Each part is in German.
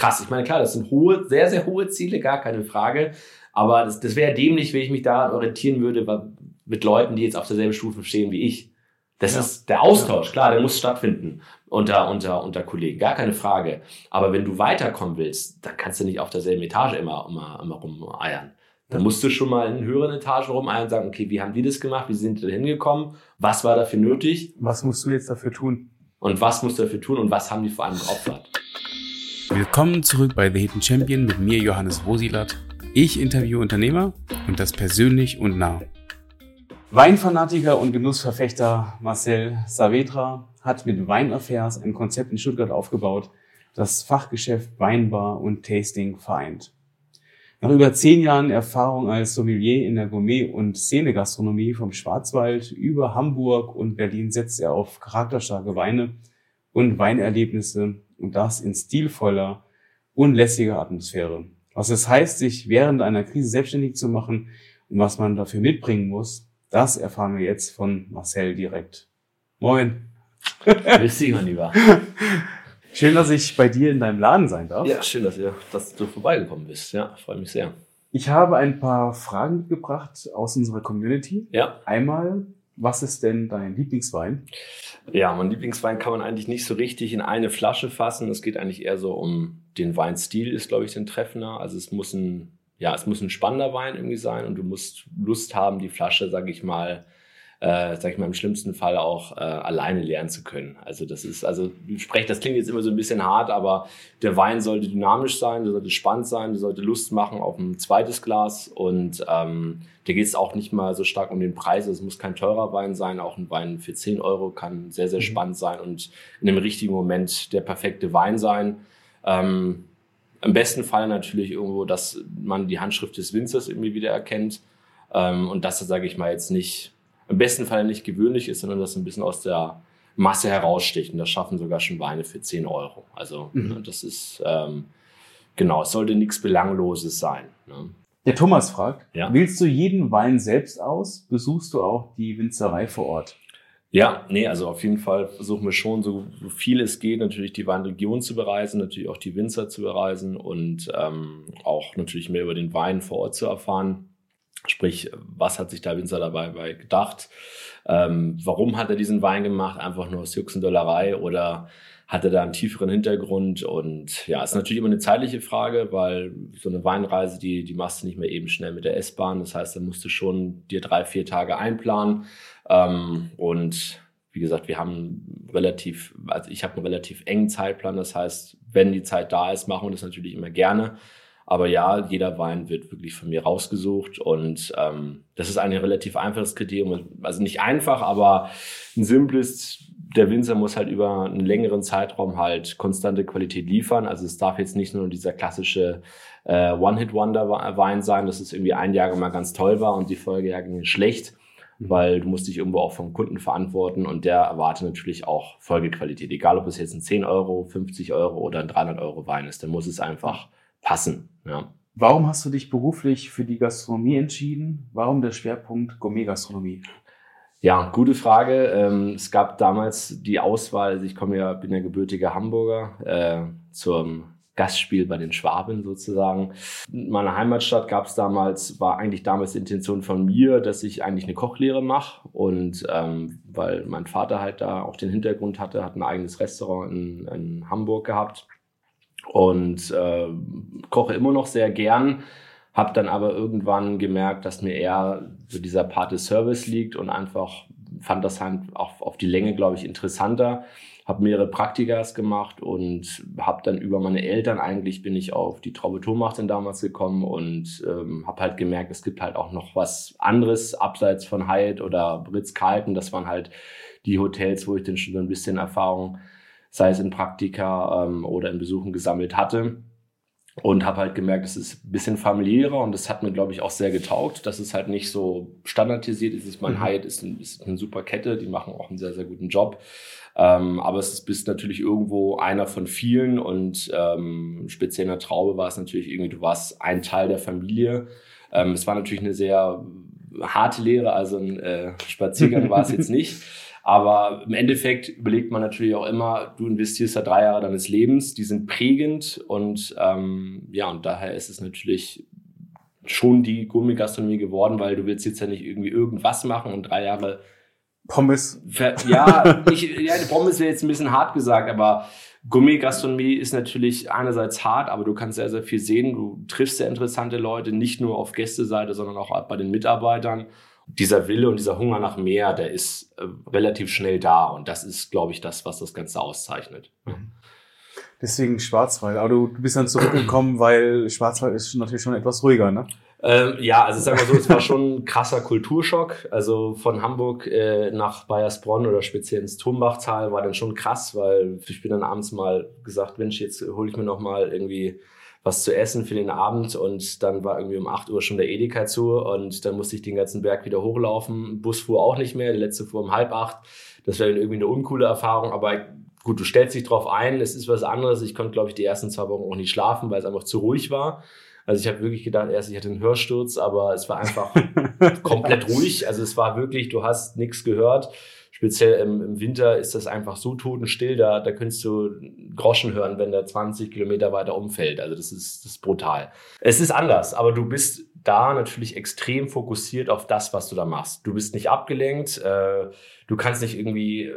krass. Ich meine, klar, das sind hohe, sehr, sehr hohe Ziele, gar keine Frage. Aber das, das wäre dämlich, wenn ich mich daran orientieren würde, mit Leuten, die jetzt auf derselben Stufe stehen wie ich. Das ja. ist der Austausch, klar, der muss stattfinden unter, unter, unter Kollegen, gar keine Frage. Aber wenn du weiterkommen willst, dann kannst du nicht auf derselben Etage immer, immer, immer rumeiern. Dann musst du schon mal in höheren Etagen rumeiern und sagen, okay, wie haben die das gemacht? Wie sind die da hingekommen? Was war dafür nötig? Was musst du jetzt dafür tun? Und was musst du dafür tun? Und was haben die vor allem geopfert? Willkommen zurück bei The Hidden Champion mit mir, Johannes Rosilat. Ich interviewe Unternehmer und das persönlich und nah. Weinfanatiker und Genussverfechter Marcel Saavedra hat mit Weinaffairs ein Konzept in Stuttgart aufgebaut, das Fachgeschäft Weinbar und Tasting vereint. Nach über zehn Jahren Erfahrung als Sommelier in der Gourmet- und Szenegastronomie vom Schwarzwald über Hamburg und Berlin setzt er auf charakterstarke Weine und Weinerlebnisse und das in stilvoller, unlässiger Atmosphäre. Was es heißt, sich während einer Krise selbstständig zu machen und was man dafür mitbringen muss, das erfahren wir jetzt von Marcel direkt. Moin. Grüß dich, mein Lieber. Schön, dass ich bei dir in deinem Laden sein darf. Ja, schön, dass, ihr, dass du vorbeigekommen bist. Ja, freue mich sehr. Ich habe ein paar Fragen mitgebracht aus unserer Community. Ja. Einmal, was ist denn dein Lieblingswein? Ja, mein Lieblingswein kann man eigentlich nicht so richtig in eine Flasche fassen. Es geht eigentlich eher so um den Weinstil, ist, glaube ich, den Treffender. Also es muss ein ja, es muss ein spannender Wein irgendwie sein und du musst Lust haben, die Flasche, sag ich mal, äh, sag ich mal, im schlimmsten Fall auch äh, alleine lernen zu können. Also das ist, also ich spreche, das klingt jetzt immer so ein bisschen hart, aber der Wein sollte dynamisch sein, der sollte spannend sein, der sollte Lust machen auf ein zweites Glas und ähm, da geht es auch nicht mal so stark um den Preis. Es muss kein teurer Wein sein, auch ein Wein für 10 Euro kann sehr, sehr mhm. spannend sein und in dem richtigen Moment der perfekte Wein sein. Ähm, im besten Fall natürlich irgendwo, dass man die Handschrift des Winzers irgendwie wieder erkennt ähm, und dass das, sage ich mal, jetzt nicht, im besten Fall nicht gewöhnlich ist, sondern dass ein bisschen aus der Masse heraussticht. Und das schaffen sogar schon Weine für 10 Euro. Also mhm. ne, das ist, ähm, genau, es sollte nichts Belangloses sein. Ne? Der Thomas fragt, ja? wählst du jeden Wein selbst aus? Besuchst du auch die Winzerei vor Ort? Ja, nee, also auf jeden Fall versuchen wir schon, so viel es geht, natürlich die Weinregion zu bereisen, natürlich auch die Winzer zu bereisen und ähm, auch natürlich mehr über den Wein vor Ort zu erfahren. Sprich, was hat sich der Winzer dabei gedacht? Ähm, warum hat er diesen Wein gemacht? Einfach nur aus Juxendollerei oder hat er da einen tieferen Hintergrund? Und ja, ist natürlich immer eine zeitliche Frage, weil so eine Weinreise, die, die machst du nicht mehr eben schnell mit der S-Bahn. Das heißt, da musst du schon dir drei, vier Tage einplanen ähm, und wie gesagt, wir haben relativ, also ich habe einen relativ engen Zeitplan. Das heißt, wenn die Zeit da ist, machen wir das natürlich immer gerne. Aber ja, jeder Wein wird wirklich von mir rausgesucht und ähm, das ist ein relativ einfaches Kriterium. Also nicht einfach, aber ein simples. Der Winzer muss halt über einen längeren Zeitraum halt konstante Qualität liefern. Also es darf jetzt nicht nur dieser klassische äh, One-Hit-Wonder-Wein sein, dass es irgendwie ein Jahr mal ganz toll war und die Folgejahre schlecht weil du musst dich irgendwo auch vom Kunden verantworten und der erwartet natürlich auch Folgequalität. Egal, ob es jetzt ein 10 Euro, 50 Euro oder ein 300 Euro Wein ist, dann muss es einfach passen. Ja. Warum hast du dich beruflich für die Gastronomie entschieden? Warum der Schwerpunkt Gourmet-Gastronomie? Ja, gute Frage. Ähm, es gab damals die Auswahl, also ich komme ja, bin ja gebürtiger Hamburger, äh, zum Gastspiel bei den Schwaben sozusagen. In meiner Heimatstadt gab es damals, war eigentlich damals die Intention von mir, dass ich eigentlich eine Kochlehre mache. Und ähm, weil mein Vater halt da auch den Hintergrund hatte, hat ein eigenes Restaurant in, in Hamburg gehabt und äh, koche immer noch sehr gern. Hab dann aber irgendwann gemerkt, dass mir eher so dieser Part des Service liegt und einfach fand das halt auch auf die Länge, glaube ich, interessanter habe mehrere Praktikas gemacht und habe dann über meine Eltern eigentlich bin ich auf die Traube Thomachten damals gekommen und ähm, habe halt gemerkt, es gibt halt auch noch was anderes abseits von Hyatt oder Ritz-Carlton. Das waren halt die Hotels, wo ich dann schon so ein bisschen Erfahrung, sei es in Praktika ähm, oder in Besuchen gesammelt hatte. Und habe halt gemerkt, es ist ein bisschen familiärer und das hat mir, glaube ich, auch sehr getaugt, dass es halt nicht so standardisiert ist. Ich meine, mhm. Hyatt ist, ein, ist eine super Kette, die machen auch einen sehr, sehr guten Job. Ähm, aber es ist bist natürlich irgendwo einer von vielen und ähm, speziell in der Traube war es natürlich irgendwie, du warst ein Teil der Familie. Ähm, es war natürlich eine sehr harte Lehre, also ein äh, Spaziergang war es jetzt nicht. Aber im Endeffekt überlegt man natürlich auch immer, du investierst da drei Jahre deines Lebens, die sind prägend und ähm, ja, und daher ist es natürlich schon die Gummigastronomie geworden, weil du willst jetzt ja nicht irgendwie irgendwas machen und drei Jahre Pommes. Ja, ich, ja, die Pommes wäre jetzt ein bisschen hart gesagt, aber Gummigastronomie ist natürlich einerseits hart, aber du kannst sehr, sehr viel sehen. Du triffst sehr interessante Leute, nicht nur auf Gästeseite, sondern auch bei den Mitarbeitern. Dieser Wille und dieser Hunger nach mehr, der ist äh, relativ schnell da. Und das ist, glaube ich, das, was das Ganze auszeichnet. Mhm. Deswegen Schwarzwald. Aber du, bist dann zurückgekommen, weil Schwarzwald ist natürlich schon etwas ruhiger, ne? Ähm, ja, also sagen wir so, es war schon ein krasser Kulturschock. Also von Hamburg äh, nach Bayersbronn oder speziell ins Turmbachtal war dann schon krass, weil ich bin dann abends mal gesagt, Mensch, jetzt hole ich mir noch mal irgendwie was zu essen für den Abend und dann war irgendwie um 8 Uhr schon der Edeka zu und dann musste ich den ganzen Berg wieder hochlaufen. Bus fuhr auch nicht mehr, der letzte fuhr um halb acht. Das wäre irgendwie eine uncoole Erfahrung, aber gut, du stellst dich drauf ein, es ist was anderes. Ich konnte, glaube ich, die ersten zwei Wochen auch nicht schlafen, weil es einfach zu ruhig war. Also ich habe wirklich gedacht, erst ich hatte einen Hörsturz, aber es war einfach komplett ruhig. Also es war wirklich, du hast nichts gehört. Speziell im, im, Winter ist das einfach so totenstill, da, da könntest du Groschen hören, wenn der 20 Kilometer weiter umfällt. Also das ist, das ist brutal. Es ist anders, aber du bist da natürlich extrem fokussiert auf das, was du da machst. Du bist nicht abgelenkt, äh, du kannst nicht irgendwie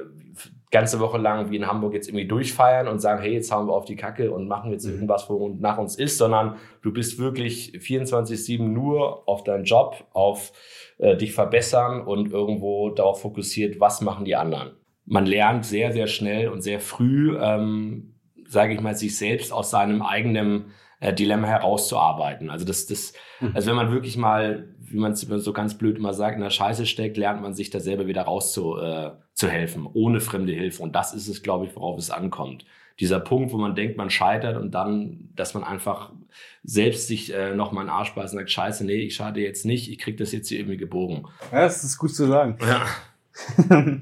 ganze Woche lang wie in Hamburg jetzt irgendwie durchfeiern und sagen, hey, jetzt hauen wir auf die Kacke und machen jetzt mhm. irgendwas, wo nach uns ist, sondern du bist wirklich 24-7 nur auf deinen Job, auf äh, dich verbessern und irgendwo darauf fokussiert, was machen die anderen. Man lernt sehr, sehr schnell und sehr früh, ähm, sage ich mal, sich selbst aus seinem eigenen äh, Dilemma herauszuarbeiten. Also das, das, mhm. also wenn man wirklich mal, wie man es so ganz blöd immer sagt, in der Scheiße steckt, lernt man sich da selber wieder rauszu, äh, zu helfen, ohne fremde Hilfe. Und das ist es, glaube ich, worauf es ankommt. Dieser Punkt, wo man denkt, man scheitert und dann, dass man einfach selbst sich äh, noch mal einen Arsch beißt und sagt, scheiße, nee, ich schade jetzt nicht, ich krieg das jetzt hier irgendwie gebogen. Ja, das ist gut zu sagen. Ja.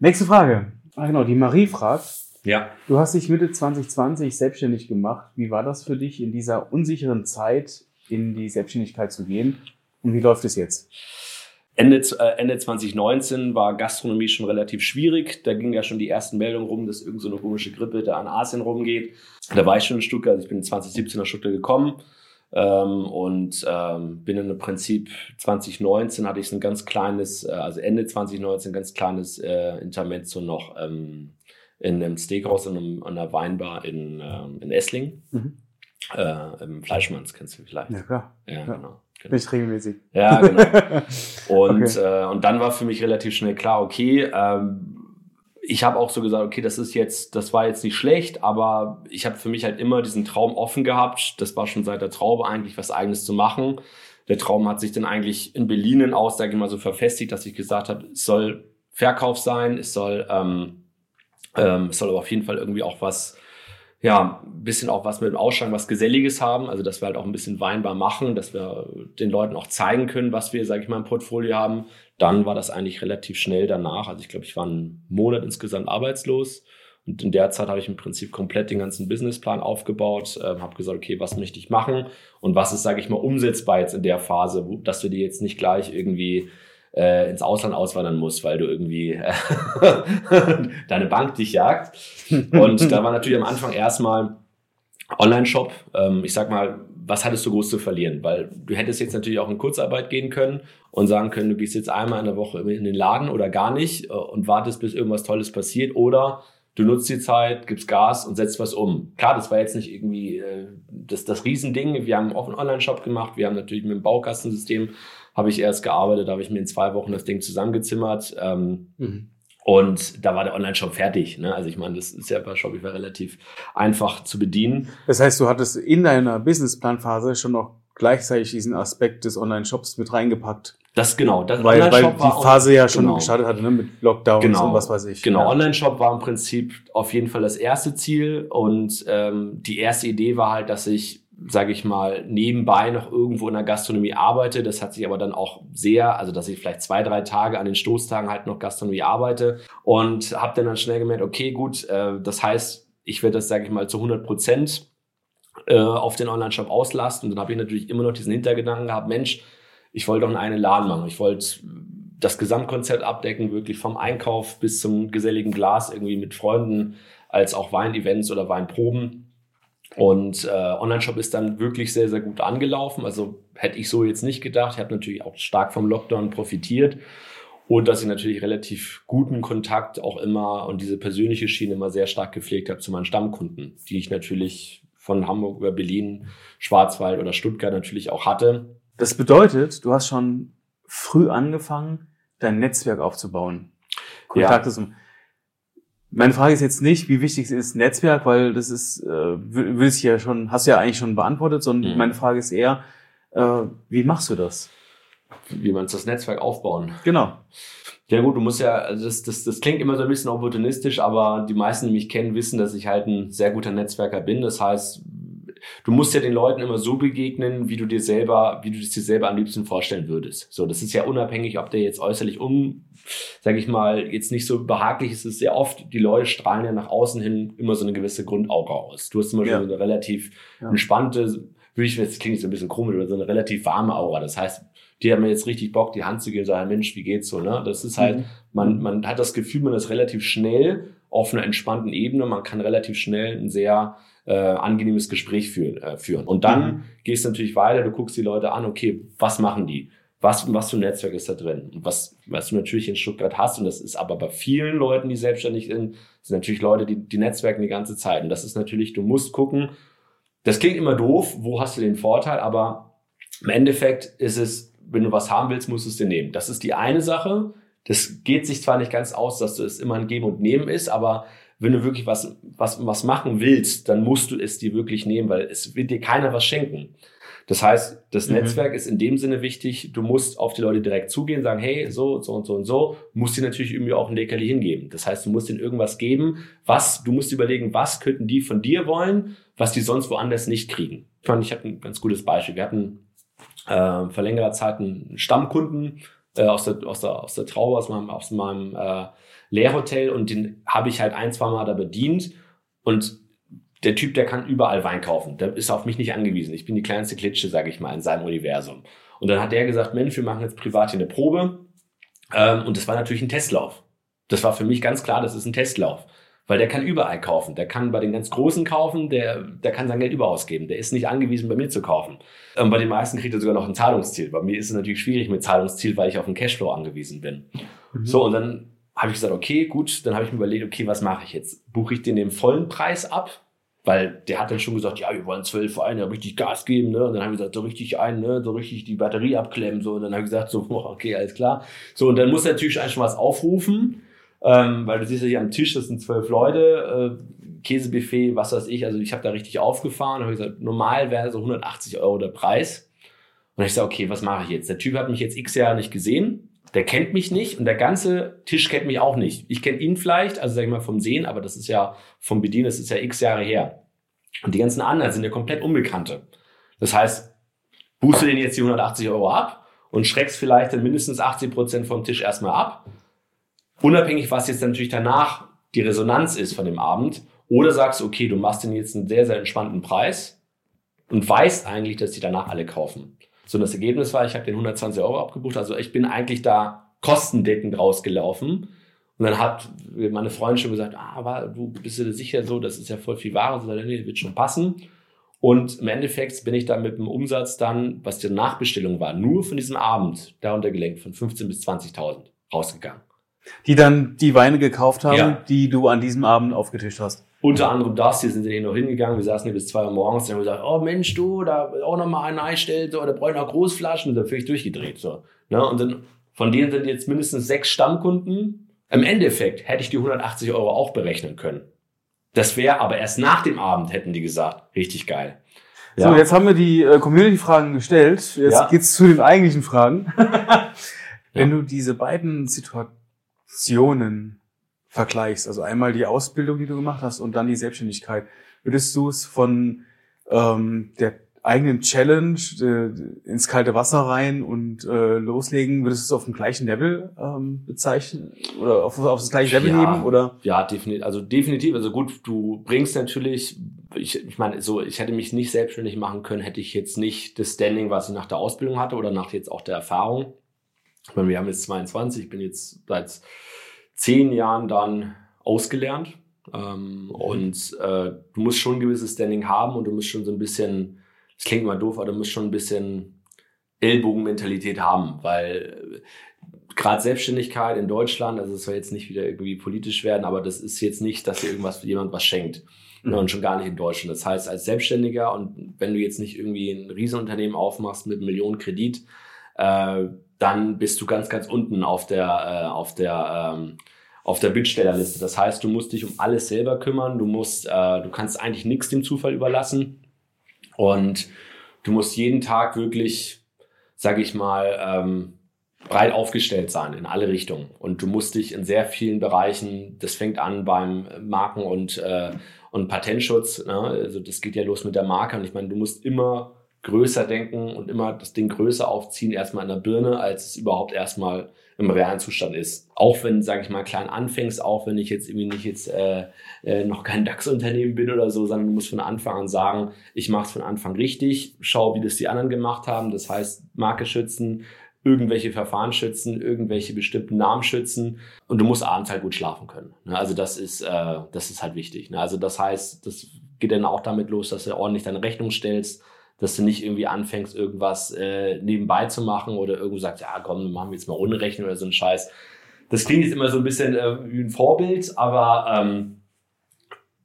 Nächste Frage. Ah, genau, die Marie fragt, ja. Du hast dich Mitte 2020 selbstständig gemacht. Wie war das für dich, in dieser unsicheren Zeit in die Selbstständigkeit zu gehen? Und wie läuft es jetzt? Ende, äh, Ende 2019 war Gastronomie schon relativ schwierig. Da ging ja schon die ersten Meldungen rum, dass irgend so eine komische Grippe da an Asien rumgeht. Da war ich schon in Stuttgart. Also ich bin 2017 nach Stuttgart gekommen. Ähm, und ähm, bin im Prinzip 2019 hatte ich so ein ganz kleines, äh, also Ende 2019 ein ganz kleines äh, Intermezzo noch ähm, in einem Steakhouse in, einem, in einer Weinbar in, ähm, in Esslingen. Mhm. Äh, Im Fleischmanns kennst du vielleicht. Ja, klar. Ja, ja. genau. Genau. Nicht regelmäßig. Ja, genau. Und, okay. äh, und dann war für mich relativ schnell klar, okay, ähm, ich habe auch so gesagt, okay, das ist jetzt, das war jetzt nicht schlecht, aber ich habe für mich halt immer diesen Traum offen gehabt. Das war schon seit der Traube eigentlich, was eigenes zu machen. Der Traum hat sich dann eigentlich in Berlin aus, sage ich mal, so verfestigt, dass ich gesagt habe, es soll Verkauf sein, es soll ähm, ähm, es soll aber auf jeden Fall irgendwie auch was, ja, ein bisschen auch was mit dem Ausschank, was Geselliges haben. Also, dass wir halt auch ein bisschen weinbar machen, dass wir den Leuten auch zeigen können, was wir, sage ich mal, im Portfolio haben. Dann war das eigentlich relativ schnell danach. Also, ich glaube, ich war einen Monat insgesamt arbeitslos. Und in der Zeit habe ich im Prinzip komplett den ganzen Businessplan aufgebaut, äh, habe gesagt, okay, was möchte ich machen und was ist, sage ich mal, umsetzbar jetzt in der Phase, dass du dir jetzt nicht gleich irgendwie äh, ins Ausland auswandern musst, weil du irgendwie äh, deine Bank dich jagt. Und da war natürlich am Anfang erstmal Online-Shop. Ähm, ich sag mal, was hattest du groß zu verlieren? Weil du hättest jetzt natürlich auch in Kurzarbeit gehen können und sagen können, du gehst jetzt einmal in der Woche in den Laden oder gar nicht äh, und wartest, bis irgendwas Tolles passiert oder du nutzt die Zeit, gibst Gas und setzt was um. Klar, das war jetzt nicht irgendwie äh, das, das Riesending. Wir haben auch einen Online-Shop gemacht. Wir haben natürlich mit dem Baukastensystem habe ich erst gearbeitet, da habe ich mir in zwei Wochen das Ding zusammengezimmert. Ähm, mhm. Und da war der Online-Shop fertig. Ne? Also ich meine, das ist ja bei Shopify relativ einfach zu bedienen. Das heißt, du hattest in deiner Businessplanphase schon noch gleichzeitig diesen Aspekt des Online-Shops mit reingepackt. Das genau. Das weil, weil die Phase ja schon genau. gestartet hatte, ne? mit Lockdowns genau. und was weiß ich. Genau, ja. Online-Shop war im Prinzip auf jeden Fall das erste Ziel. Und ähm, die erste Idee war halt, dass ich sage ich mal, nebenbei noch irgendwo in der Gastronomie arbeite. Das hat sich aber dann auch sehr, also dass ich vielleicht zwei, drei Tage an den Stoßtagen halt noch Gastronomie arbeite und habe dann dann schnell gemerkt, okay, gut, äh, das heißt, ich werde das, sage ich mal, zu 100 Prozent äh, auf den Online-Shop auslasten. Dann habe ich natürlich immer noch diesen Hintergedanken gehabt, Mensch, ich wollte doch einen Laden machen. Ich wollte das Gesamtkonzept abdecken, wirklich vom Einkauf bis zum geselligen Glas irgendwie mit Freunden, als auch Weinevents oder Weinproben. Und äh, Online-Shop ist dann wirklich sehr, sehr gut angelaufen. Also hätte ich so jetzt nicht gedacht. Ich habe natürlich auch stark vom Lockdown profitiert. Und dass ich natürlich relativ guten Kontakt auch immer und diese persönliche Schiene immer sehr stark gepflegt habe zu meinen Stammkunden, die ich natürlich von Hamburg über Berlin, Schwarzwald oder Stuttgart natürlich auch hatte. Das bedeutet, du hast schon früh angefangen, dein Netzwerk aufzubauen. Kontakte ja. zum. Meine Frage ist jetzt nicht, wie wichtig ist Netzwerk, weil das ist, äh, willst ja schon, hast du ja eigentlich schon beantwortet, sondern mhm. meine Frage ist eher, äh, wie machst du das? Wie man das Netzwerk aufbauen. Genau. Ja gut, du musst ja, also das, das, das klingt immer so ein bisschen opportunistisch, aber die meisten, die mich kennen, wissen, dass ich halt ein sehr guter Netzwerker bin. Das heißt, du musst ja den Leuten immer so begegnen, wie du dir selber, wie du es dir selber am liebsten vorstellen würdest. So, das ist ja unabhängig, ob der jetzt äußerlich um, sag ich mal, jetzt nicht so behaglich ist. Es ist sehr oft, die Leute strahlen ja nach außen hin immer so eine gewisse Grundauge aus. Du hast zum Beispiel ja. so eine relativ ja. entspannte, würde ich, das klingt so ein bisschen komisch, aber so eine relativ warme Aura. Das heißt, die haben jetzt richtig Bock, die Hand zu geben und sagen, Mensch, wie geht's so, ne? Das ist halt, mhm. man, man hat das Gefühl, man ist relativ schnell auf einer entspannten Ebene, man kann relativ schnell ein sehr äh, angenehmes Gespräch führen, äh, führen. Und dann mhm. gehst du natürlich weiter, du guckst die Leute an, okay, was machen die? Was, was für ein Netzwerk ist da drin? Und was, was du natürlich in Stuttgart hast, und das ist aber bei vielen Leuten, die selbstständig sind, sind natürlich Leute, die, die netzwerken die ganze Zeit. Und das ist natürlich, du musst gucken, das klingt immer doof, wo hast du den Vorteil, aber im Endeffekt ist es, wenn du was haben willst, musst du es dir nehmen. Das ist die eine Sache. Das geht sich zwar nicht ganz aus, dass du es immer ein Geben und Nehmen ist, aber wenn du wirklich was, was, was machen willst, dann musst du es dir wirklich nehmen, weil es wird dir keiner was schenken. Das heißt, das mhm. Netzwerk ist in dem Sinne wichtig, du musst auf die Leute direkt zugehen, sagen, hey, so, so und so und so, musst dir natürlich irgendwie auch ein Leckerli hingeben. Das heißt, du musst ihnen irgendwas geben, was, du musst überlegen, was könnten die von dir wollen, was die sonst woanders nicht kriegen. Ich fand, ich habe ein ganz gutes Beispiel. Wir hatten äh, vor längerer Zeit einen Stammkunden äh, aus, der, aus, der, aus der Traube, aus meinem, aus meinem äh, Lehrhotel und den habe ich halt ein, zwei Mal da bedient und der Typ, der kann überall Wein kaufen. Der ist auf mich nicht angewiesen. Ich bin die kleinste Klitsche, sage ich mal, in seinem Universum. Und dann hat der gesagt, Mensch, wir machen jetzt privat hier eine Probe. Ähm, und das war natürlich ein Testlauf. Das war für mich ganz klar, das ist ein Testlauf. Weil der kann überall kaufen. Der kann bei den ganz Großen kaufen, der, der kann sein Geld überausgeben. Der ist nicht angewiesen, bei mir zu kaufen. Ähm, bei den meisten kriegt er sogar noch ein Zahlungsziel. Bei mir ist es natürlich schwierig mit Zahlungsziel, weil ich auf den Cashflow angewiesen bin. Mhm. So, und dann habe ich gesagt, okay, gut, dann habe ich mir überlegt, okay, was mache ich jetzt? Buche ich den den vollen Preis ab? Weil der hat dann schon gesagt, ja, wir wollen zwölf Vereine richtig Gas geben, ne? Und dann habe ich gesagt, so richtig ein, ne? So richtig die Batterie abklemmen, so. Und dann habe ich gesagt, so, okay, alles klar. So, und dann muss er natürlich eigentlich schon was aufrufen, ähm, weil du siehst ja hier am Tisch, das sind zwölf Leute, äh, Käsebuffet, was weiß ich. Also ich habe da richtig aufgefahren, habe gesagt, normal wäre so 180 Euro der Preis. Und ich sage, okay, was mache ich jetzt? Der Typ hat mich jetzt x Jahre nicht gesehen der kennt mich nicht und der ganze Tisch kennt mich auch nicht. Ich kenne ihn vielleicht, also sag ich mal vom Sehen, aber das ist ja vom Bedienen, das ist ja x Jahre her. Und die ganzen anderen sind ja komplett Unbekannte. Das heißt, buchst du den jetzt die 180 Euro ab und schreckst vielleicht dann mindestens 80 Prozent vom Tisch erstmal ab. Unabhängig, was jetzt natürlich danach die Resonanz ist von dem Abend. Oder sagst, okay, du machst den jetzt einen sehr, sehr entspannten Preis und weißt eigentlich, dass die danach alle kaufen. So, das Ergebnis war, ich habe den 120 Euro abgebucht. Also ich bin eigentlich da kostendeckend rausgelaufen. Und dann hat meine Freundin schon gesagt, ah, aber du bist dir sicher so, das ist ja voll viel Ware. So, nee, wird schon passen. Und im Endeffekt bin ich dann mit dem Umsatz dann, was die Nachbestellung war, nur von diesem Abend, darunter gelenkt, von 15.000 bis 20.000 rausgegangen. Die dann die Weine gekauft haben, ja. die du an diesem Abend aufgetischt hast. Unter anderem das, hier sind sie noch hingegangen, wir saßen hier bis zwei Uhr morgens, dann haben wir gesagt, oh Mensch, du, da auch noch mal einen einstellt, so, da brauche ich noch Großflaschen, und dann völlig durchgedreht, so. Ne? Und dann, von denen sind jetzt mindestens sechs Stammkunden. Im Endeffekt hätte ich die 180 Euro auch berechnen können. Das wäre aber erst nach dem Abend, hätten die gesagt. Richtig geil. Ja. So, jetzt haben wir die äh, Community-Fragen gestellt. Jetzt ja. geht's zu den eigentlichen Fragen. Wenn ja. du diese beiden Situationen vergleichst, also einmal die Ausbildung, die du gemacht hast und dann die Selbstständigkeit, würdest du es von ähm, der eigenen Challenge äh, ins kalte Wasser rein und äh, loslegen, würdest du es auf dem gleichen Level ähm, bezeichnen oder auf, auf das gleiche Level ja, nehmen oder? Ja, definitiv. Also definitiv. Also gut, du bringst natürlich, ich, ich meine, so ich hätte mich nicht selbstständig machen können, hätte ich jetzt nicht das Standing, was ich nach der Ausbildung hatte oder nach jetzt auch der Erfahrung. Ich meine, wir haben jetzt 22, ich bin jetzt seit zehn Jahren dann ausgelernt. Ähm, und äh, du musst schon ein gewisses Standing haben und du musst schon so ein bisschen, das klingt mal doof, aber du musst schon ein bisschen Ellbogenmentalität haben, weil äh, gerade Selbstständigkeit in Deutschland, also es soll jetzt nicht wieder irgendwie politisch werden, aber das ist jetzt nicht, dass dir irgendwas jemand was schenkt. Mhm. Und schon gar nicht in Deutschland. Das heißt, als Selbstständiger und wenn du jetzt nicht irgendwie ein Riesenunternehmen aufmachst mit Millionen Kredit, äh, dann bist du ganz, ganz unten auf der, äh, auf der, ähm, auf der Bittstellerliste. Das heißt, du musst dich um alles selber kümmern. Du musst, äh, du kannst eigentlich nichts dem Zufall überlassen. Und du musst jeden Tag wirklich, sag ich mal, ähm, breit aufgestellt sein in alle Richtungen. Und du musst dich in sehr vielen Bereichen, das fängt an beim Marken- und, äh, und Patentschutz. Ne? Also das geht ja los mit der Marke. Und ich meine, du musst immer größer denken und immer das Ding größer aufziehen, erstmal in der Birne, als es überhaupt erstmal im realen Zustand ist. Auch wenn, sage ich mal, klein anfängst, auch wenn ich jetzt irgendwie nicht jetzt äh, äh, noch kein DAX-Unternehmen bin oder so, sondern du musst von Anfang an sagen, ich mache es von Anfang richtig, schau, wie das die anderen gemacht haben. Das heißt, Marke schützen, irgendwelche Verfahren schützen, irgendwelche bestimmten Namen schützen und du musst abends halt gut schlafen können. Ne? Also das ist, äh, das ist halt wichtig. Ne? Also das heißt, das geht dann auch damit los, dass du ordentlich deine Rechnung stellst, dass du nicht irgendwie anfängst, irgendwas äh, nebenbei zu machen oder irgendwo sagst, ja komm, dann machen wir jetzt mal ohne Rechnung oder so ein Scheiß. Das klingt jetzt immer so ein bisschen äh, wie ein Vorbild, aber ähm,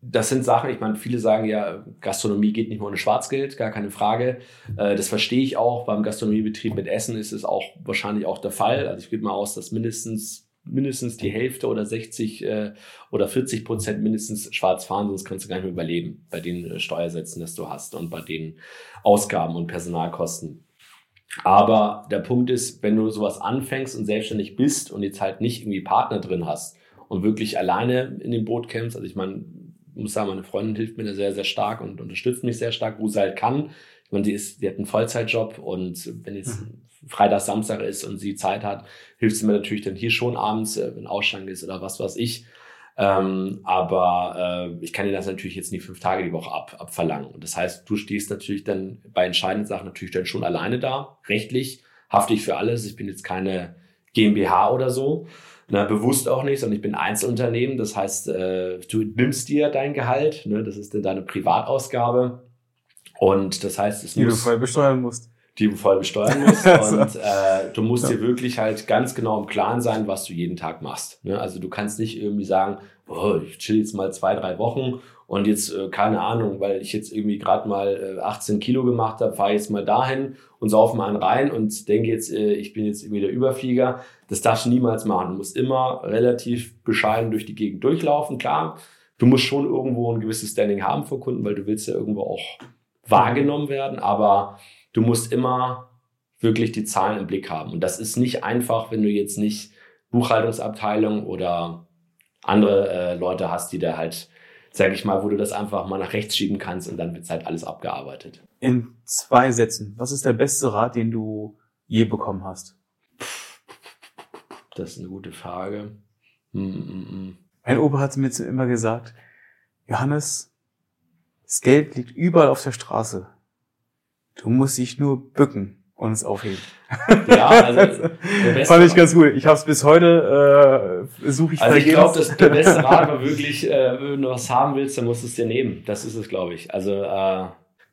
das sind Sachen, ich meine, viele sagen ja, Gastronomie geht nicht mehr ohne Schwarzgeld, gar keine Frage. Äh, das verstehe ich auch. Beim Gastronomiebetrieb mit Essen ist es auch wahrscheinlich auch der Fall. Also ich gehe mal aus, dass mindestens mindestens die Hälfte oder 60 äh, oder 40 Prozent mindestens schwarz fahren, sonst kannst du gar nicht mehr überleben bei den äh, Steuersätzen, das du hast und bei den Ausgaben und Personalkosten. Aber der Punkt ist, wenn du sowas anfängst und selbstständig bist und jetzt halt nicht irgendwie Partner drin hast und wirklich alleine in dem Boot kämpfst, also ich meine, muss sagen, meine Freundin hilft mir da sehr, sehr stark und unterstützt mich sehr stark, wo sie halt kann. Meine, sie ist, sie hat einen Vollzeitjob und wenn jetzt mhm. Freitag, Samstag ist und sie Zeit hat, hilft sie mir natürlich dann hier schon abends, äh, wenn Ausschank ist oder was weiß ich. Ähm, aber äh, ich kann dir das natürlich jetzt nicht fünf Tage die Woche ab, abverlangen. Und das heißt, du stehst natürlich dann bei entscheidenden Sachen natürlich dann schon alleine da, rechtlich, hafte ich für alles. Ich bin jetzt keine GmbH oder so. Na, bewusst auch nicht, sondern ich bin Einzelunternehmen. Das heißt, äh, du nimmst dir dein Gehalt, ne? das ist dann deine Privatausgabe. Und das heißt, es die muss, du voll besteuern musst die du voll besteuern musst. und äh, du musst ja. dir wirklich halt ganz genau im Klaren sein, was du jeden Tag machst. Ne? Also du kannst nicht irgendwie sagen, oh, ich chill jetzt mal zwei, drei Wochen und jetzt, äh, keine Ahnung, weil ich jetzt irgendwie gerade mal äh, 18 Kilo gemacht habe, fahre jetzt mal dahin und saufe mal einen rein und denke jetzt, äh, ich bin jetzt irgendwie der Überflieger. Das darfst du niemals machen. Du musst immer relativ bescheiden durch die Gegend durchlaufen. Klar, du musst schon irgendwo ein gewisses Standing haben vor Kunden, weil du willst ja irgendwo auch wahrgenommen werden, aber du musst immer wirklich die Zahlen im Blick haben. Und das ist nicht einfach, wenn du jetzt nicht Buchhaltungsabteilung oder andere äh, Leute hast, die da halt, sag ich mal, wo du das einfach mal nach rechts schieben kannst und dann wird halt alles abgearbeitet. In zwei Sätzen, was ist der beste Rat, den du je bekommen hast? Das ist eine gute Frage. Hm, hm. Mein Opa hat mir immer gesagt, Johannes, das Geld liegt überall auf der Straße. Du musst dich nur bücken und es aufheben. Ja, also fand ich ganz cool. Ich habe es bis heute äh, suche ich. Also ich glaube, das der beste Rat war wirklich, äh, wenn du was haben willst, dann musst du es dir nehmen. Das ist es, glaube ich. Also äh,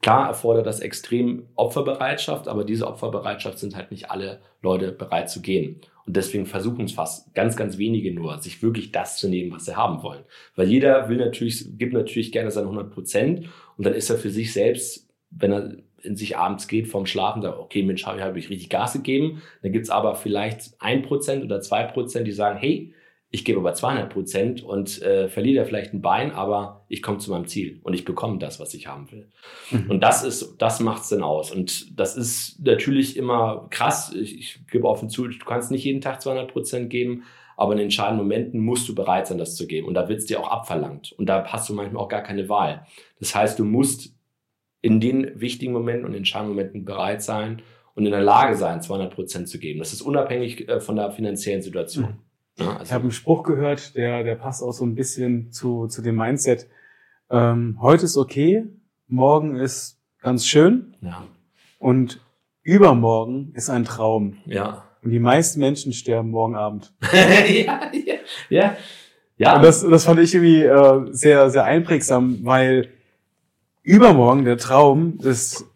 klar erfordert das extrem Opferbereitschaft, aber diese Opferbereitschaft sind halt nicht alle Leute bereit zu gehen. Und deswegen versuchen es fast ganz, ganz wenige nur, sich wirklich das zu nehmen, was sie haben wollen. Weil jeder will natürlich, gibt natürlich gerne seine 100 Prozent und dann ist er für sich selbst, wenn er in sich abends geht vorm Schlafen, sagt, okay, Mensch, habe ich, hab ich richtig Gas gegeben. Dann gibt's aber vielleicht ein Prozent oder zwei Prozent, die sagen, hey, ich gebe aber 200 Prozent und äh, verliere vielleicht ein Bein, aber ich komme zu meinem Ziel und ich bekomme das, was ich haben will. Mhm. Und das ist, das macht's dann aus. Und das ist natürlich immer krass. Ich, ich gebe offen zu, du kannst nicht jeden Tag 200 Prozent geben, aber in entscheidenden Momenten musst du bereit sein, das zu geben. Und da wird's dir auch abverlangt. Und da hast du manchmal auch gar keine Wahl. Das heißt, du musst in den wichtigen Momenten und entscheidenden Momenten bereit sein und in der Lage sein, 200 Prozent zu geben. Das ist unabhängig äh, von der finanziellen Situation. Mhm. Ja, also ich habe einen Spruch gehört, der, der passt auch so ein bisschen zu, zu dem Mindset. Ähm, heute ist okay, morgen ist ganz schön ja. und übermorgen ist ein Traum. Ja. Und die meisten Menschen sterben morgen Abend. ja, ja, ja. Ja, Und das, das fand ich irgendwie äh, sehr, sehr einprägsam, weil übermorgen, der Traum, das,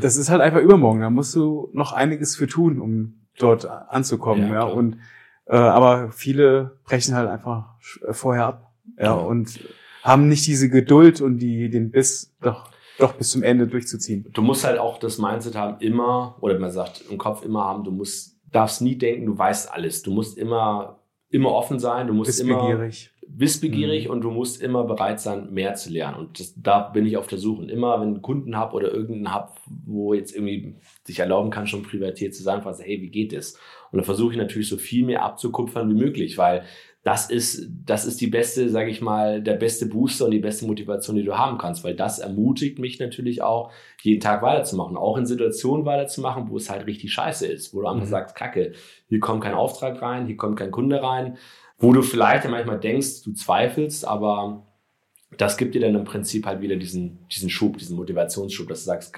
das ist halt einfach übermorgen. Da musst du noch einiges für tun, um dort anzukommen. Ja, Ja, und äh, aber viele brechen halt einfach sch- vorher ab. Ja, Genau. und haben nicht diese Geduld und die, den Biss, doch, doch bis zum Ende durchzuziehen. du musst halt auch das Mindset haben, immer, oder man sagt, im Kopf immer haben, du musst, darfst nie denken, du weißt alles. Du musst immer, immer offen sein, du musst immer Wissbegierig. wissbegierig Mhm. und du musst immer bereit sein, mehr zu lernen. Und das, da bin ich auf der Suche. Und immer, wenn ich einen Kunden habe oder irgendeinen habe, wo jetzt irgendwie sich erlauben kann, schon privatiert zu sein, ich, hey, wie geht es? Und dann versuche ich natürlich so viel mehr abzukupfern wie möglich, weil das ist, das ist die beste, sage ich mal, der beste Booster und die beste Motivation, die du haben kannst, weil das ermutigt mich natürlich auch, jeden Tag weiterzumachen, auch in Situationen weiterzumachen, wo es halt richtig scheiße ist, wo du einfach Mhm. sagst, Kacke, hier kommt kein Auftrag rein, hier kommt kein Kunde rein, wo du vielleicht manchmal denkst, du zweifelst, aber das gibt dir dann im Prinzip halt wieder diesen, diesen Schub, diesen Motivationsschub, dass du sagst,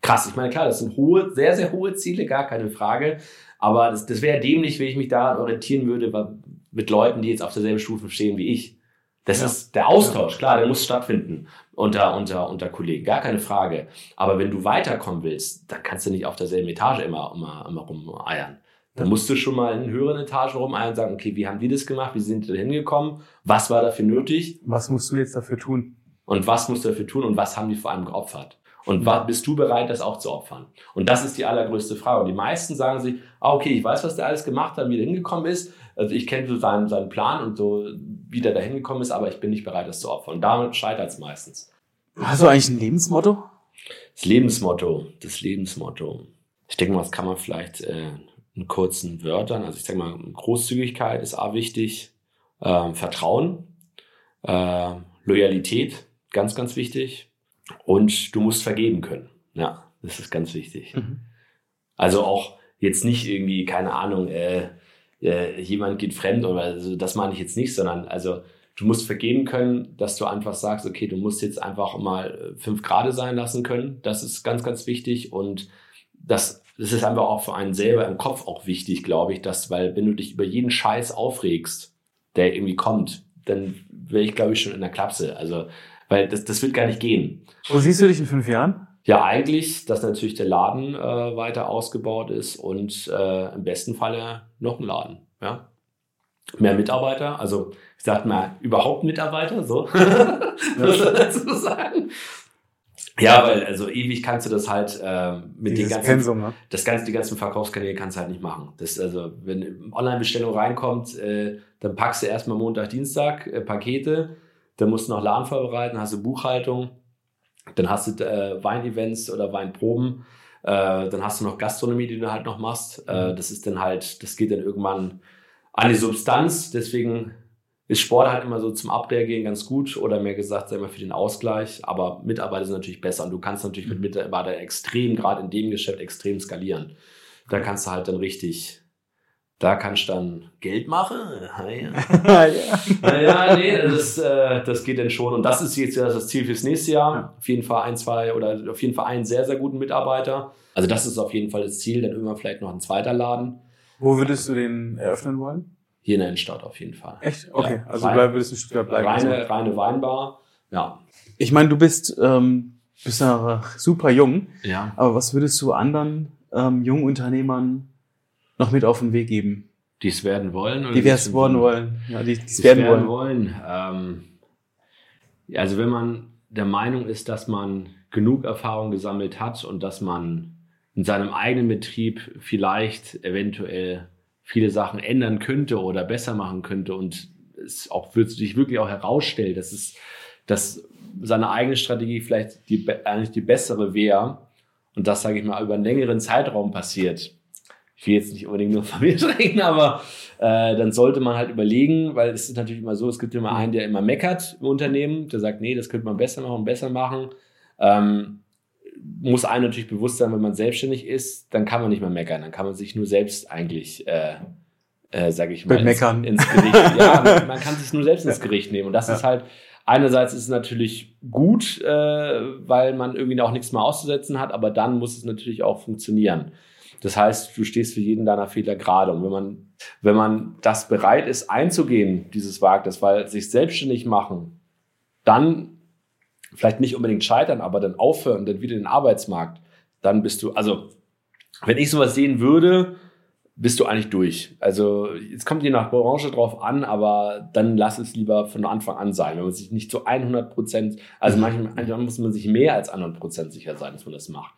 krass, ich meine, klar, das sind hohe, sehr, sehr hohe Ziele, gar keine Frage, aber das, das wäre dämlich, wenn ich mich daran orientieren würde, mit Leuten, die jetzt auf derselben Stufe stehen wie ich. Das Ja. ist der Austausch, klar, der muss stattfinden unter, unter, unter Kollegen, gar keine Frage. Aber wenn du weiterkommen willst, dann kannst du nicht auf derselben Etage immer, immer, immer rumeiern. Dann musst du schon mal in höheren Etagen rumeiern und sagen, okay, wie haben die das gemacht? Wie sind die da hingekommen? Was war dafür nötig? Was musst du jetzt dafür tun? Und was musst du dafür tun? Und was haben die vor allem geopfert? Und wa- bist du bereit, das auch zu opfern? Und das ist die allergrößte Frage. Und die meisten sagen sich, ah, okay, ich weiß, was der alles gemacht hat, wie der hingekommen ist. Also ich kenne so seinen, seinen Plan und so, wie der da hingekommen ist, aber ich bin nicht bereit, das zu opfern. Und damit scheitert es meistens. Hast du eigentlich ein Lebensmotto? Das Lebensmotto, das Lebensmotto. Ich denke mal, das kann man vielleicht äh, in kurzen Wörtern, also ich sage mal, Großzügigkeit ist A wichtig, ähm, Vertrauen, äh, Loyalität, ganz, ganz wichtig. Und du musst vergeben können. Ja, das ist ganz wichtig. Also auch jetzt nicht irgendwie, keine Ahnung, äh, äh, jemand geht fremd oder also das meine ich jetzt nicht, sondern also du musst vergeben können, dass du einfach sagst, okay, du musst jetzt einfach mal äh, fünf Grade sein lassen können. Das ist ganz, ganz wichtig und das, das ist einfach auch für einen selber im Kopf auch wichtig, glaube ich, dass, weil wenn du dich über jeden Scheiß aufregst, der irgendwie kommt, dann wäre ich, glaube ich, schon in der Klapse. Also, weil das, das wird gar nicht gehen. Wo siehst du dich in fünf Jahren? Ja, eigentlich, dass natürlich der Laden äh, weiter ausgebaut ist und äh, im besten Falle noch ein Laden. Ja. Mehr Mitarbeiter, also ich sag mal überhaupt Mitarbeiter, so muss man dazu sagen. Ja, weil also ewig kannst du das halt äh, mit den Dieses ganzen Pensum, ne? das ganze, die ganzen Verkaufskanäle kannst du halt nicht machen. Das, also, wenn Online-Bestellung reinkommt, äh, dann packst du erstmal Montag, Dienstag äh, Pakete, dann musst du noch Laden vorbereiten, hast du Buchhaltung, dann hast du äh, Weinevents oder Weinproben, äh, dann hast du noch Gastronomie, die du halt noch machst. Äh, das ist dann halt, das geht dann irgendwann an die Substanz, deswegen ist Sport halt immer so zum Abreagieren ganz gut oder mehr gesagt, sag ich mal, für den Ausgleich. Aber Mitarbeiter sind natürlich besser und du kannst natürlich mit Mitarbeitern extrem, gerade in dem Geschäft, extrem skalieren. Da kannst du halt dann richtig, da kannst du dann Geld machen. Ja, ja. ja. Naja, nee, das, äh, das geht dann schon. Und das ist jetzt ja das Ziel fürs nächste Jahr. Ja. Auf jeden Fall ein, zwei oder auf jeden Fall einen sehr, sehr guten Mitarbeiter. Also das ist auf jeden Fall das Ziel. Dann irgendwann vielleicht noch ein zweiter Laden. Wo würdest du den eröffnen wollen? Hier in der Innenstadt auf jeden Fall. Echt? Okay, Ja, also bleib, würdest du in Stuttgart bleiben. Reine, reine Weinbar. Ja. Ich meine, du bist, ähm, bist ja super jung, Ja. aber was würdest du anderen ähm, jungen Unternehmern noch mit auf den Weg geben? Die es werden wollen. oder Die es finden? wollen. Ja, die es werden wollen. wollen. Ähm, also wenn man der Meinung ist, dass man genug Erfahrung gesammelt hat und dass man in seinem eigenen Betrieb vielleicht eventuell viele Sachen ändern könnte oder besser machen könnte und es auch wird sich wirklich auch herausstellt, dass es, dass seine eigene Strategie vielleicht die, eigentlich die bessere wäre und das, sage ich mal, über einen längeren Zeitraum passiert. Ich will jetzt nicht unbedingt nur von mir sprechen, aber äh, dann sollte man halt überlegen, weil es ist natürlich immer so, es gibt immer einen, der immer meckert im Unternehmen, der sagt, nee, das könnte man besser machen besser machen. Ähm, muss einem natürlich bewusst sein, wenn man selbstständig ist, dann kann man nicht mehr meckern, dann kann man sich nur selbst eigentlich, äh, äh, sage ich mal, ins, Bemeckern. ins Gericht. ja, man, man kann sich nur selbst ins Gericht nehmen und das Ja. ist halt einerseits ist es natürlich gut, äh, weil man irgendwie auch nichts mehr auszusetzen hat, aber dann muss es natürlich auch funktionieren. Das heißt, du stehst für jeden deiner Fehler gerade. Und wenn man, wenn man das bereit ist, einzugehen, dieses Wagnis, weil sich selbstständig machen, dann vielleicht nicht unbedingt scheitern, aber dann aufhören, dann wieder in den Arbeitsmarkt, dann bist du, also wenn ich sowas sehen würde, bist du eigentlich durch. Also jetzt kommt je nach Branche drauf an, aber dann lass es lieber von Anfang an sein, wenn man sich nicht zu 100 Prozent, also manchmal muss man sich mehr als 100 Prozent sicher sein, dass man das macht.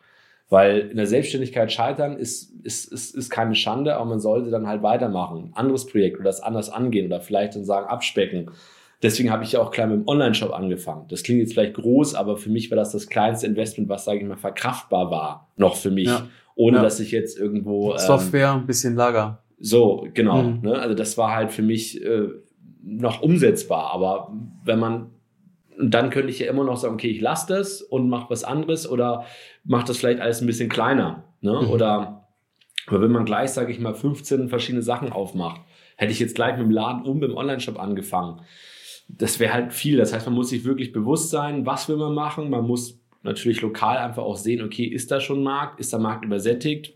Weil in der Selbstständigkeit scheitern ist, ist, ist, ist keine Schande, aber man sollte dann halt weitermachen. Ein anderes Projekt oder das anders angehen oder vielleicht dann sagen, abspecken. Deswegen habe ich ja auch klein mit dem Online-Shop angefangen. Das klingt jetzt vielleicht groß, aber für mich war das das kleinste Investment, was, sage ich mal, verkraftbar war, noch für mich. Ja ohne ja. dass ich jetzt irgendwo. Ähm, Software, ein bisschen Lager. So, genau. Mhm. Ne? Also das war halt für mich äh, noch umsetzbar. Aber wenn man, dann könnte ich ja immer noch sagen, okay, ich lasse das und mache was anderes oder mache das vielleicht alles ein bisschen kleiner. Ne? Mhm. Oder wenn man gleich, sage ich mal, 15 verschiedene Sachen aufmacht, hätte ich jetzt gleich mit dem Laden um im Online-Shop angefangen. Das wäre halt viel. Das heißt, man muss sich wirklich bewusst sein, was will man machen. Man muss natürlich lokal einfach auch sehen, okay, ist da schon Markt? Ist der Markt übersättigt?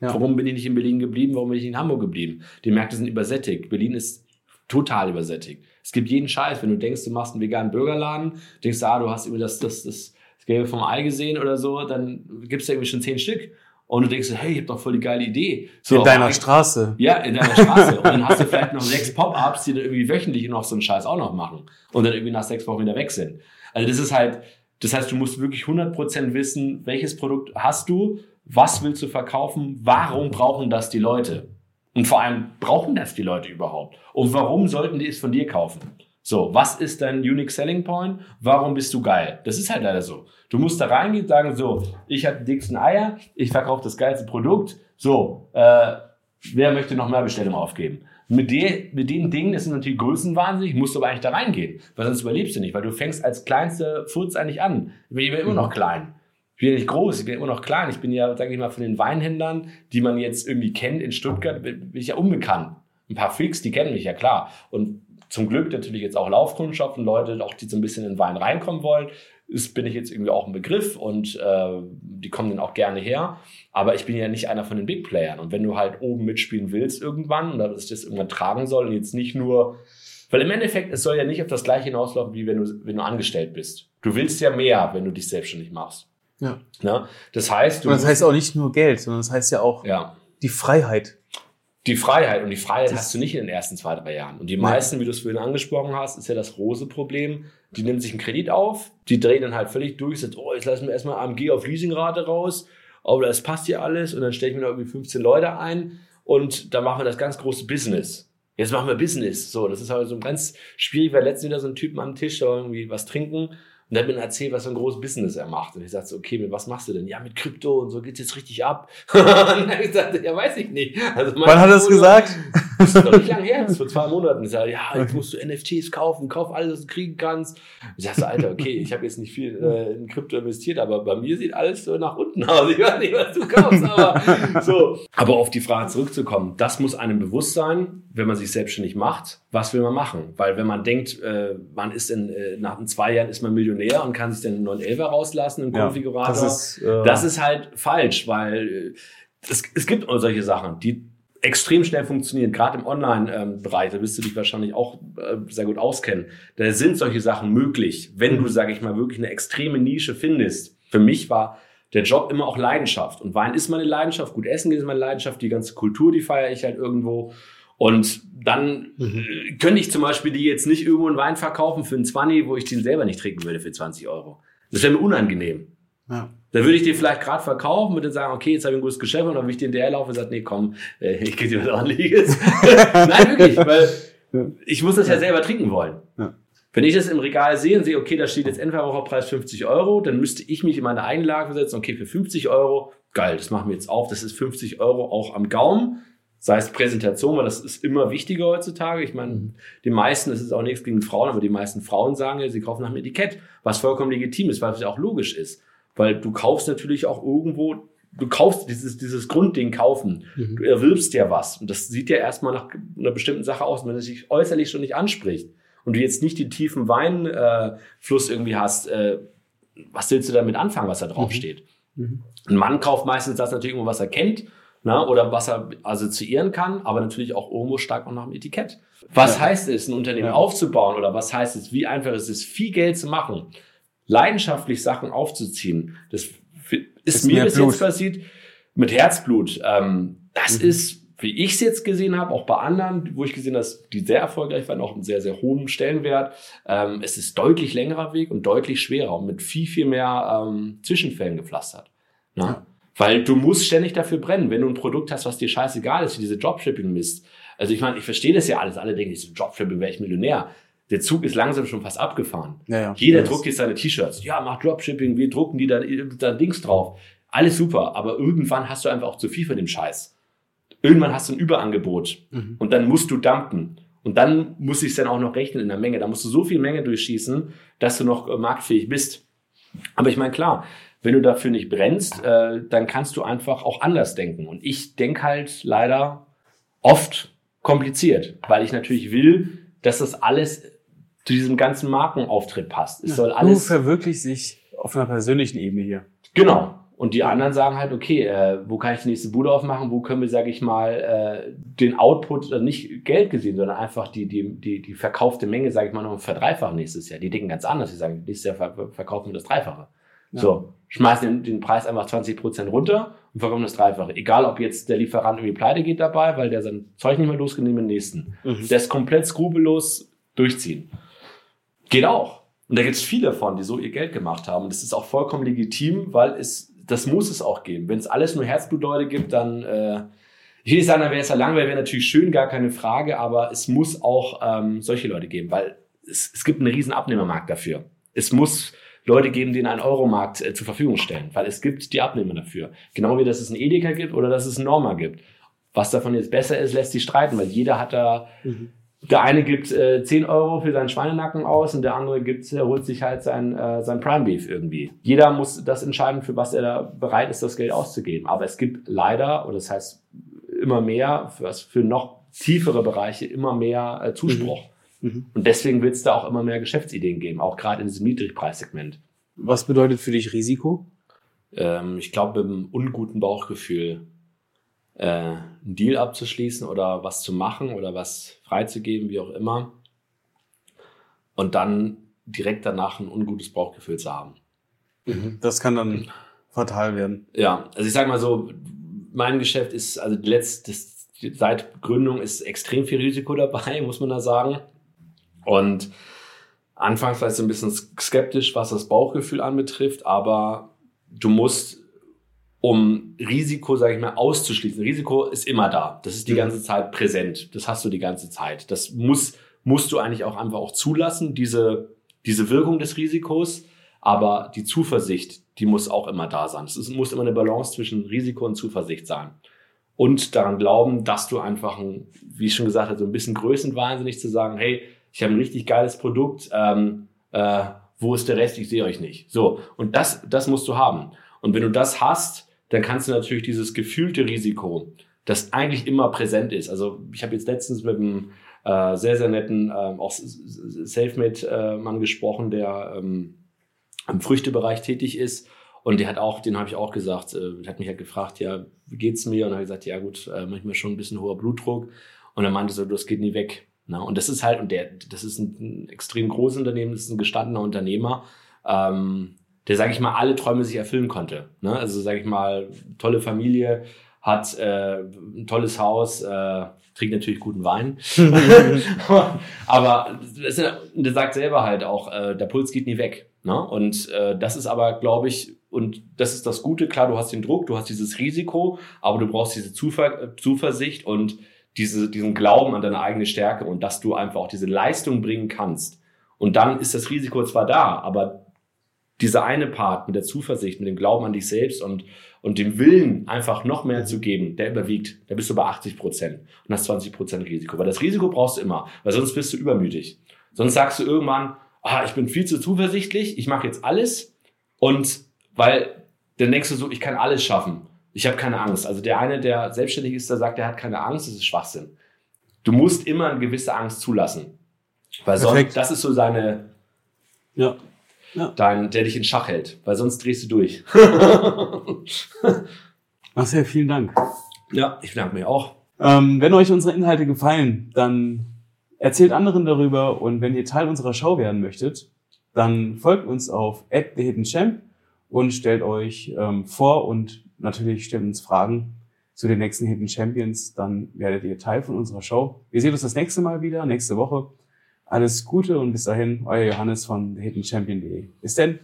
Ja. Warum bin ich nicht in Berlin geblieben? Warum bin ich in Hamburg geblieben? Die Märkte sind übersättigt. Berlin ist total übersättigt. Es gibt jeden Scheiß. Wenn du denkst, du machst einen veganen Burgerladen, denkst du, ah, du hast über das, das, das, das Gelbe vom Ei gesehen oder so, dann gibt's ja irgendwie schon zehn Stück. Und du denkst, hey, ich hab doch voll die geile Idee. So, in deiner Straße. Ja, in deiner Straße. Und dann hast du vielleicht noch sechs Pop-Ups, die dann irgendwie wöchentlich noch so einen Scheiß auch noch machen. Und dann irgendwie nach sechs Wochen wieder weg sind. Also das ist halt, das heißt, du musst wirklich 100% wissen, welches Produkt hast du, was willst du verkaufen, warum brauchen das die Leute? Und vor allem, brauchen das die Leute überhaupt? Und warum sollten die es von dir kaufen? So, was ist dein Unique Selling Point? Warum bist du geil? Das ist halt leider so. Du musst da reingehen und sagen, so, ich habe die dicksten Eier, ich verkaufe das geilste Produkt, so, äh, wer möchte noch mehr Bestellungen aufgeben? Mit, de, mit den Dingen, das sind natürlich größenwahnsinnig, musst du aber eigentlich da reingehen, weil sonst überlebst du nicht, weil du fängst als kleinste Furz eigentlich an. Ich bin immer noch mhm. klein. Ich bin ja nicht groß, ich bin immer noch klein. Ich bin ja, sage ich mal, von den Weinhändlern, die man jetzt irgendwie kennt in Stuttgart, bin ich ja unbekannt. Ein paar Freaks, die kennen mich ja klar. Und zum Glück natürlich jetzt auch Laufkundschaft und Leute, auch die so ein bisschen in Wein reinkommen wollen ist, bin ich jetzt irgendwie auch ein Begriff und äh, die kommen dann auch gerne her. Aber ich bin ja nicht einer von den Big Playern. Und wenn du halt oben mitspielen willst irgendwann oder dass das irgendwann tragen soll und jetzt nicht nur, weil im Endeffekt, es soll ja nicht auf das gleiche hinauslaufen, wie wenn du, wenn du angestellt bist. Du willst ja mehr, wenn du dich selbstständig machst. Ja. Na? Das heißt, du. Und das heißt auch nicht nur Geld, sondern das heißt ja auch ja. die Freiheit die Freiheit. Und die Freiheit das hast du nicht in den ersten zwei, drei Jahren. Und die meisten, wie du es vorhin angesprochen hast, ist ja das große Problem. Die nehmen sich einen Kredit auf, die drehen dann halt völlig durch, sagen, oh, jetzt lassen wir erstmal AMG auf Leasingrate raus, aber das passt hier alles und dann stelle ich mir da irgendwie 15 Leute ein und dann machen wir das ganz große Business. Jetzt machen wir Business. So, das ist halt so ganz schwierig, weil letztens wieder so ein Typen am Tisch, da irgendwie was trinken und er hat mir erzählt, was für ein großes Business er macht. Und ich sagte so, okay, mit was machst du denn? Ja, mit Krypto und so geht's jetzt richtig ab. und dann ich sagte, ja, weiß ich nicht. Also Wann hat er es gesagt? Das ist noch nicht lange her, das ist vor zwei Monaten. Ich sage, ja, jetzt musst du NFTs kaufen, kauf alles, was du kriegen kannst. Ich sagte, Alter, okay, ich habe jetzt nicht viel äh, in Krypto investiert, aber bei mir sieht alles so nach unten aus. Ich weiß nicht, was du kaufst, aber so. Aber auf die Frage zurückzukommen, das muss einem bewusst sein, wenn man sich selbstständig macht, was will man machen? Weil wenn man denkt, äh, man ist in, äh, nach zwei Jahren ist man Millionär und kann sich den 911er rauslassen im ja, Konfigurator, das ist, äh das ist halt falsch, weil äh, es, es gibt solche Sachen, die extrem schnell funktionieren, gerade im Online-Bereich, da wirst du dich wahrscheinlich auch äh, sehr gut auskennen. Da sind solche Sachen möglich, wenn du, sage ich mal, wirklich eine extreme Nische findest. Für mich war der Job immer auch Leidenschaft. Und Wein ist meine Leidenschaft, gut essen ist meine Leidenschaft, die ganze Kultur, die feiere ich halt irgendwo. Und dann mhm. könnte ich zum Beispiel die jetzt nicht irgendwo einen Wein verkaufen für einen 20, wo ich den selber nicht trinken würde für 20 Euro. Das wäre mir unangenehm. Ja. Dann würde ich den vielleicht gerade verkaufen und dann sagen, okay, jetzt habe ich ein gutes Geschäft und dann würde ich den der laufen und sage, nee, komm, äh, ich gebe dir was ordentliches. Nein, wirklich, weil ich muss das ja selber trinken wollen. Ja. Wenn ich das im Regal sehe und sehe, okay, da steht jetzt Endverbraucherpreis 50 Euro, dann müsste ich mich in meine eigene Lage setzen, okay, für 50 Euro, geil, das machen wir jetzt auf, das ist 50 Euro auch am Gaumen sei es Präsentation, weil das ist immer wichtiger heutzutage. Ich meine, die meisten, das ist auch nichts gegen Frauen, aber die meisten Frauen sagen ja, sie kaufen nach dem Etikett, was vollkommen legitim ist, weil es ja auch logisch ist. Weil du kaufst natürlich auch irgendwo, du kaufst dieses, dieses Grundding kaufen. Mhm. Du erwirbst ja was. Und das sieht ja erstmal nach einer bestimmten Sache aus, wenn es sich äußerlich schon nicht anspricht. Und du jetzt nicht den tiefen Weinfluss äh, irgendwie hast, äh, was willst du damit anfangen, was da drauf mhm. steht? Mhm. Ein Mann kauft meistens das natürlich, was er kennt Na, oder was er assoziieren kann, aber natürlich auch irgendwo stark auch nach dem Etikett. Was ja. heißt es, ein Unternehmen ja. aufzubauen oder was heißt es, wie einfach ist es, viel Geld zu machen, leidenschaftlich Sachen aufzuziehen? Das ist, ist mir bis jetzt passiert mit Herzblut. Ähm, das mhm. ist, wie ich es jetzt gesehen habe, auch bei anderen, wo ich gesehen habe, dass die sehr erfolgreich waren, auch einen sehr, sehr hohen Stellenwert. Ähm, es ist deutlich längerer Weg und deutlich schwerer und mit viel, viel mehr ähm, Zwischenfällen gepflastert. Ne? Ja. Weil du musst ständig dafür brennen. Wenn du ein Produkt hast, was dir scheißegal ist, wie diese Dropshipping-Mist. Also ich meine, ich verstehe das ja alles. Alle denken, ich so Dropshipping wäre ich Millionär. Der Zug ist langsam schon fast abgefahren. Ja, ja. Jeder druckt jetzt seine T-Shirts. Ja, mach Dropshipping, wir drucken die da, da Dings drauf. Alles super, aber irgendwann hast du einfach auch zu viel von dem Scheiß. Irgendwann hast du ein Überangebot mhm. und dann musst du dumpen. Und dann muss ich es dann auch noch rechnen in der Menge. Da musst du so viel Menge durchschießen, dass du noch marktfähig bist. Aber ich meine, klar, wenn du dafür nicht brennst, äh, dann kannst du einfach auch anders denken. Und ich denke halt leider oft kompliziert, weil ich natürlich will, dass das alles zu diesem ganzen Markenauftritt passt. Es ja, soll alles. Du verwirklichst sich auf einer persönlichen Ebene hier. Genau. Und die anderen sagen halt, okay, äh, wo kann ich die nächste Bude aufmachen? Wo können wir, sage ich mal, äh, den Output, also nicht Geld gesehen, sondern einfach die, die, die, die verkaufte Menge, sage ich mal, noch verdreifachen nächstes Jahr. Die denken ganz anders. Die sagen, nächstes Jahr ver verkaufen wir das Dreifache. Ja. So, schmeißen den, den Preis einfach 20 Prozent runter und verkaufen das Dreifache. Egal, ob jetzt der Lieferant irgendwie pleite geht dabei, weil der sein Zeug nicht mehr losgeht, nehmen den nächsten. Mhm. Der ist komplett skrupellos durchziehen. Geht auch. Und da gibt es viele von, die so ihr Geld gemacht haben. Und das ist auch vollkommen legitim, weil es, das muss es auch geben. Wenn es alles nur Herzblutleute gibt, dann, äh, ich will nicht sagen, dann wäre es ja langweilig, wäre natürlich schön, gar keine Frage, aber es muss auch ähm, solche Leute geben, weil es, es gibt einen riesen Abnehmermarkt dafür. Es muss Leute geben, die einen Euromarkt äh, zur Verfügung stellen, weil es gibt die Abnehmer dafür. Genau wie dass es einen Edeka gibt oder dass es einen Norma gibt. Was davon jetzt besser ist, lässt sich streiten, weil jeder hat da, mhm. Der eine gibt äh, 10 Euro für seinen Schweinenacken aus und der andere gibt, holt sich halt sein, äh, sein Prime Beef irgendwie. Jeder muss das entscheiden, für was er da bereit ist, das Geld auszugeben. Aber es gibt leider, oder das heißt immer mehr, für, für noch tiefere Bereiche immer mehr äh, Zuspruch. Mhm. Mhm. Und deswegen wird es da auch immer mehr Geschäftsideen geben, auch gerade in diesem Niedrigpreissegment. Was bedeutet für dich Risiko? Ähm, ich glaube, mit einem unguten Bauchgefühl äh, einen Deal abzuschließen oder was zu machen oder was freizugeben, wie auch immer. Und dann direkt danach ein ungutes Bauchgefühl zu haben. Mhm. Das kann dann fatal werden. Ja, also ich sage mal so, mein Geschäft ist, also letztes, seit Gründung ist extrem viel Risiko dabei, muss man da sagen. Und anfangs vielleicht so ein bisschen skeptisch, was das Bauchgefühl anbetrifft, aber du musst, um Risiko, sage ich mal, auszuschließen. Risiko ist immer da. Das ist die mhm. ganze Zeit präsent. Das hast du die ganze Zeit. Das muss, musst du eigentlich auch einfach auch zulassen, diese, diese Wirkung des Risikos. Aber die Zuversicht, die muss auch immer da sein. Es muss immer eine Balance zwischen Risiko und Zuversicht sein. Und daran glauben, dass du einfach, ein, wie ich schon gesagt habe, so ein bisschen größenwahnsinnig zu sagen, hey, ich habe ein richtig geiles Produkt, ähm, äh, wo ist der Rest, ich sehe euch nicht. So, und das, das musst du haben. Und wenn du das hast, dann kannst du natürlich dieses gefühlte Risiko, das eigentlich immer präsent ist. Also ich habe jetzt letztens mit einem äh, sehr, sehr netten, äh, auch Selfmade-Mann gesprochen, der ähm, im Früchtebereich tätig ist. Und der hat auch, den habe ich auch gesagt, äh, hat mich halt gefragt, ja, wie geht's mir? Und habe gesagt, ja gut, äh, manchmal schon ein bisschen hoher Blutdruck. Und er meinte so, das geht nie weg. Ne? Und das ist halt, und der, das ist ein, ein extrem großes Unternehmen, das ist ein gestandener Unternehmer, ähm, der, sage ich mal, alle Träume sich erfüllen konnte. Ne? Also, sage ich mal, tolle Familie, hat äh, ein tolles Haus, äh, trinkt natürlich guten Wein. aber das, der sagt selber halt auch, äh, der Puls geht nie weg. Ne? Und äh, das ist aber, glaube ich, und das ist das Gute, klar, du hast den Druck, du hast dieses Risiko, aber du brauchst diese Zuver Zuversicht und diese, diesen Glauben an deine eigene Stärke und dass du einfach auch diese Leistung bringen kannst. Und dann ist das Risiko zwar da, aber dieser eine Part mit der Zuversicht, mit dem Glauben an dich selbst und, und dem Willen, einfach noch mehr zu geben, der überwiegt. Da bist du bei 80 Prozent und hast 20 Prozent Risiko. Weil das Risiko brauchst du immer, weil sonst bist du übermütig. Sonst sagst du irgendwann, ah, ich bin viel zu zuversichtlich, ich mache jetzt alles und weil dann denkst du so, ich kann alles schaffen. Ich habe keine Angst. Also der eine, der selbstständig ist, der sagt, er hat keine Angst, das ist Schwachsinn. Du musst immer eine gewisse Angst zulassen. Weil Perfekt. sonst, das ist so seine, ja. Ja. Dein, der dich in Schach hält, weil sonst drehst du durch. Marcel, vielen Dank. Ja, ich bedanke mich auch. Ähm, wenn euch unsere Inhalte gefallen, dann erzählt anderen darüber und wenn ihr Teil unserer Show werden möchtet, dann folgt uns auf @thehiddenchamp und stellt euch ähm, vor und natürlich stellt uns Fragen zu den nächsten Hidden Champions. Dann werdet ihr Teil von unserer Show. Wir sehen uns das nächste Mal wieder, nächste Woche. Alles Gute und bis dahin, euer Johannes von thehiddenchampion.de. Bis denn.